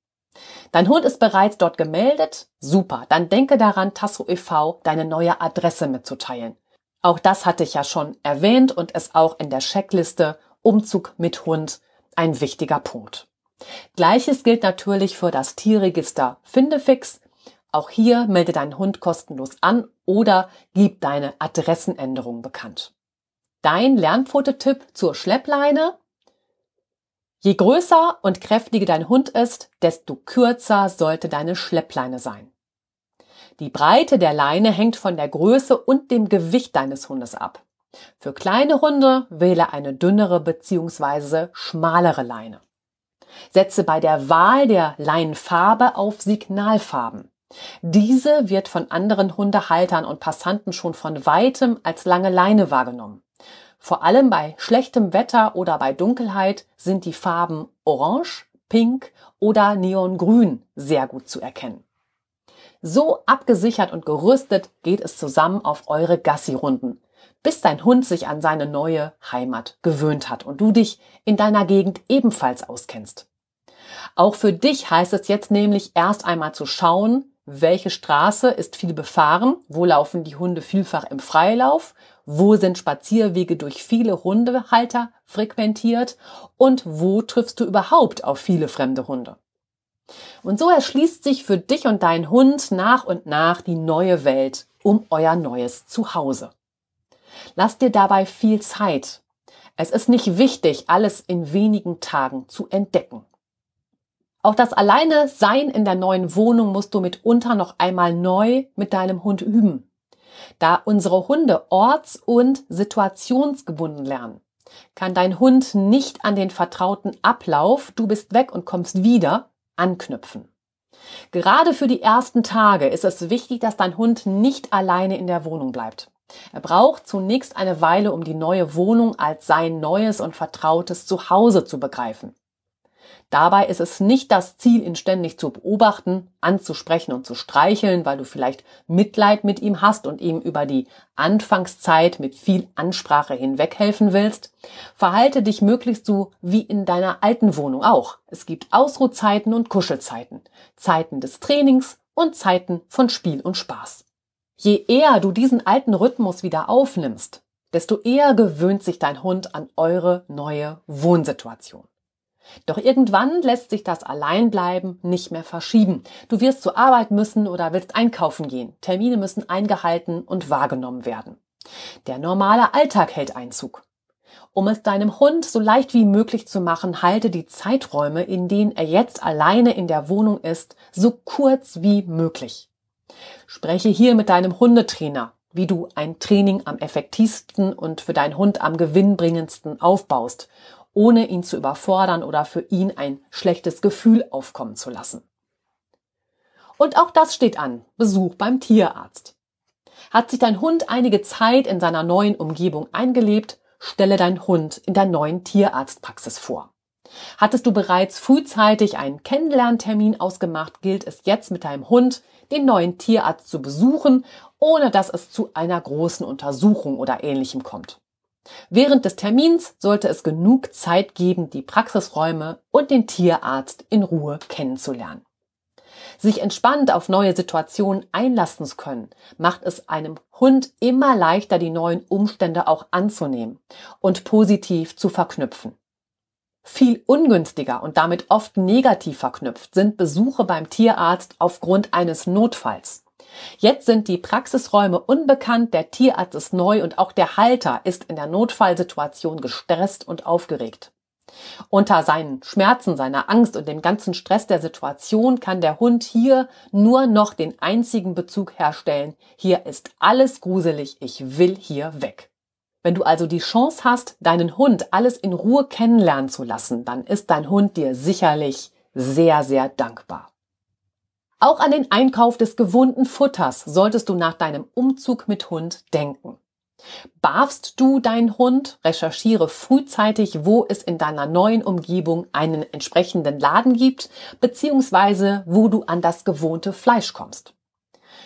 Dein Hund ist bereits dort gemeldet? Super, dann denke daran, Tasso e.V. deine neue Adresse mitzuteilen. Auch das hatte ich ja schon erwähnt und ist auch in der Checkliste Umzug mit Hund ein wichtiger Punkt. Gleiches gilt natürlich für das Tierregister Findefix Auch hier melde deinen Hund kostenlos an oder gib deine Adressenänderung bekannt. Dein Lernpfote-Tipp zur Schleppleine. Je größer und kräftiger dein Hund ist, desto kürzer sollte deine Schleppleine sein. Die Breite der Leine hängt von der Größe und dem Gewicht deines Hundes ab. Für kleine Hunde wähle eine dünnere bzw. schmalere Leine. Setze bei der Wahl der Leinenfarbe auf Signalfarben. Diese wird von anderen Hundehaltern und Passanten schon von weitem als lange Leine wahrgenommen. Vor allem bei schlechtem Wetter oder bei Dunkelheit sind die Farben Orange, Pink oder Neongrün sehr gut zu erkennen. So abgesichert und gerüstet geht es zusammen auf eure Gassi-Runden, bis dein Hund sich an seine neue Heimat gewöhnt hat und du dich in deiner Gegend ebenfalls auskennst. Auch für dich heißt es jetzt nämlich erst einmal zu schauen, welche Straße ist viel befahren, wo laufen die Hunde vielfach im Freilauf, wo sind Spazierwege durch viele Hundehalter frequentiert und wo triffst du überhaupt auf viele fremde Hunde. Und so erschließt sich für dich und deinen Hund nach und nach die neue Welt um euer neues Zuhause. Lass dir dabei viel Zeit. Es ist nicht wichtig, alles in wenigen Tagen zu entdecken. Auch das alleine Sein in der neuen Wohnung musst du mitunter noch einmal neu mit deinem Hund üben. Da unsere Hunde orts- und situationsgebunden lernen, kann dein Hund nicht an den vertrauten Ablauf, du bist weg und kommst wieder, anknüpfen. Gerade für die ersten Tage ist es wichtig, dass dein Hund nicht alleine in der Wohnung bleibt. Er braucht zunächst eine Weile, um die neue Wohnung als sein neues und vertrautes Zuhause zu begreifen. Dabei ist es nicht das Ziel, ihn ständig zu beobachten, anzusprechen und zu streicheln, weil du vielleicht Mitleid mit ihm hast und ihm über die Anfangszeit mit viel Ansprache hinweghelfen willst. Verhalte dich möglichst so wie in deiner alten Wohnung auch. Es gibt Ausruhzeiten und Kuschelzeiten, Zeiten des Trainings und Zeiten von Spiel und Spaß. Je eher du diesen alten Rhythmus wieder aufnimmst, desto eher gewöhnt sich dein Hund an eure neue Wohnsituation. Doch irgendwann lässt sich das Alleinbleiben nicht mehr verschieben. Du wirst zur Arbeit müssen oder willst einkaufen gehen. Termine müssen eingehalten und wahrgenommen werden. Der normale Alltag hält Einzug. Um es deinem Hund so leicht wie möglich zu machen, halte die Zeiträume, in denen er jetzt alleine in der Wohnung ist, so kurz wie möglich. Spreche hier mit deinem Hundetrainer, wie du ein Training am effektivsten und für deinen Hund am gewinnbringendsten aufbaust ohne ihn zu überfordern oder für ihn ein schlechtes Gefühl aufkommen zu lassen. Und auch das steht an, Besuch beim Tierarzt. Hat sich dein Hund einige Zeit in seiner neuen Umgebung eingelebt, stelle dein Hund in der neuen Tierarztpraxis vor. Hattest du bereits frühzeitig einen Kennenlerntermin ausgemacht, gilt es jetzt mit deinem Hund, den neuen Tierarzt zu besuchen, ohne dass es zu einer großen Untersuchung oder ähnlichem kommt. Während des Termins sollte es genug Zeit geben, die Praxisräume und den Tierarzt in Ruhe kennenzulernen. Sich entspannt auf neue Situationen einlassen zu können, macht es einem Hund immer leichter, die neuen Umstände auch anzunehmen und positiv zu verknüpfen. Viel ungünstiger und damit oft negativ verknüpft sind Besuche beim Tierarzt aufgrund eines Notfalls. Jetzt sind die Praxisräume unbekannt, der Tierarzt ist neu und auch der Halter ist in der Notfallsituation gestresst und aufgeregt. Unter seinen Schmerzen, seiner Angst und dem ganzen Stress der Situation kann der Hund hier nur noch den einzigen Bezug herstellen. Hier ist alles gruselig, ich will hier weg. Wenn du also die Chance hast, deinen Hund alles in Ruhe kennenlernen zu lassen, dann ist dein Hund dir sicherlich sehr, sehr dankbar. Auch an den Einkauf des gewohnten Futters solltest du nach deinem Umzug mit Hund denken. Barfst du deinen Hund? Recherchiere frühzeitig, wo es in deiner neuen Umgebung einen entsprechenden Laden gibt, beziehungsweise wo du an das gewohnte Fleisch kommst.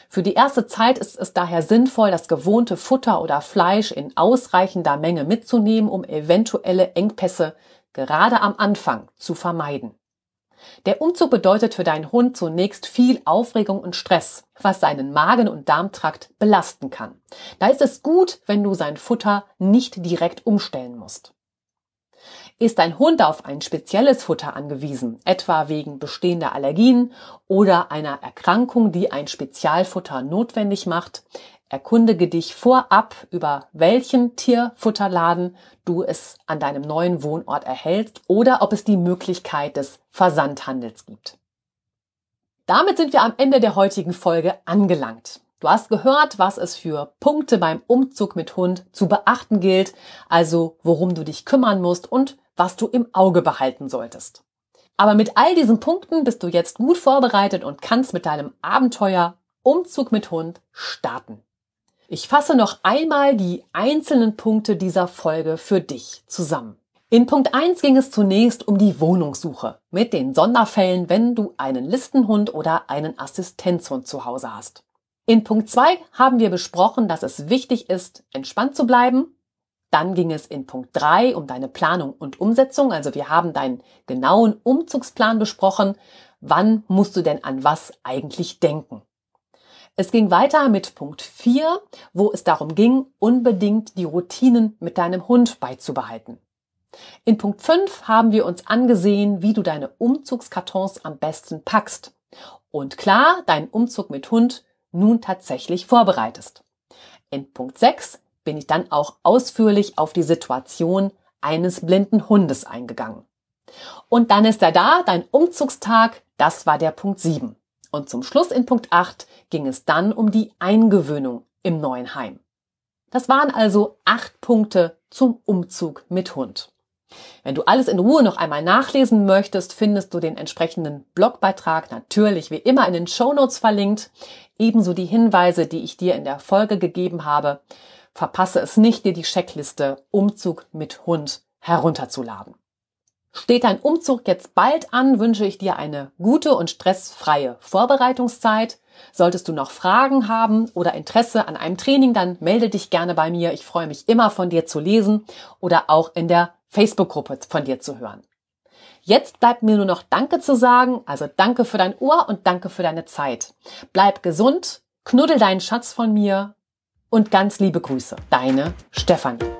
Für die erste Zeit ist es daher sinnvoll, das gewohnte Futter oder Fleisch in ausreichender Menge mitzunehmen, um eventuelle Engpässe gerade am Anfang zu vermeiden. Der Umzug bedeutet für deinen Hund zunächst viel Aufregung und Stress, was seinen Magen- und Darmtrakt belasten kann. Da ist es gut, wenn du sein Futter nicht direkt umstellen musst. Ist dein Hund auf ein spezielles Futter angewiesen, etwa wegen bestehender Allergien oder einer Erkrankung, die ein Spezialfutter notwendig macht, erkundige dich vorab, über welchen Tierfutterladen du es an deinem neuen Wohnort erhältst oder ob es die Möglichkeit des Versandhandels gibt. Damit sind wir am Ende der heutigen Folge angelangt. Du hast gehört, was es für Punkte beim Umzug mit Hund zu beachten gilt, also worum du dich kümmern musst und was du im Auge behalten solltest. Aber mit all diesen Punkten bist du jetzt gut vorbereitet und kannst mit deinem Abenteuer Umzug mit Hund starten. Ich fasse noch einmal die einzelnen Punkte dieser Folge für dich zusammen. In Punkt 1 ging es zunächst um die Wohnungssuche mit den Sonderfällen, wenn du einen Listenhund oder einen Assistenzhund zu Hause hast. In Punkt 2 haben wir besprochen, dass es wichtig ist, entspannt zu bleiben. Dann ging es in Punkt 3 um deine Planung und Umsetzung. Also wir haben deinen genauen Umzugsplan besprochen. Wann musst du denn an was eigentlich denken? Es ging weiter mit Punkt 4, wo es darum ging, unbedingt die Routinen mit deinem Hund beizubehalten. In Punkt 5 haben wir uns angesehen, wie du deine Umzugskartons am besten packst. Und klar, dein Umzug mit Hund nun tatsächlich vorbereitest. In Punkt 6 bin ich dann auch ausführlich auf die Situation eines blinden Hundes eingegangen. Und dann ist er da, dein Umzugstag, das war der Punkt 7. Und zum Schluss in Punkt 8 ging es dann um die Eingewöhnung im neuen Heim. Das waren also acht Punkte zum Umzug mit Hund. Wenn du alles in Ruhe noch einmal nachlesen möchtest, findest du den entsprechenden Blogbeitrag natürlich wie immer in den Show Notes verlinkt. Ebenso die Hinweise, die ich dir in der Folge gegeben habe. Verpasse es nicht, dir die Checkliste Umzug mit Hund herunterzuladen. Steht dein Umzug jetzt bald an, wünsche ich dir eine gute und stressfreie Vorbereitungszeit. Solltest du noch Fragen haben oder Interesse an einem Training, dann melde dich gerne bei mir. Ich freue mich immer von dir zu lesen oder auch in der Facebook-Gruppe von dir zu hören. Jetzt bleibt mir nur noch Danke zu sagen, also danke für dein Ohr und danke für deine Zeit. Bleib gesund, knuddel deinen Schatz von mir und ganz liebe Grüße, deine Stefanie.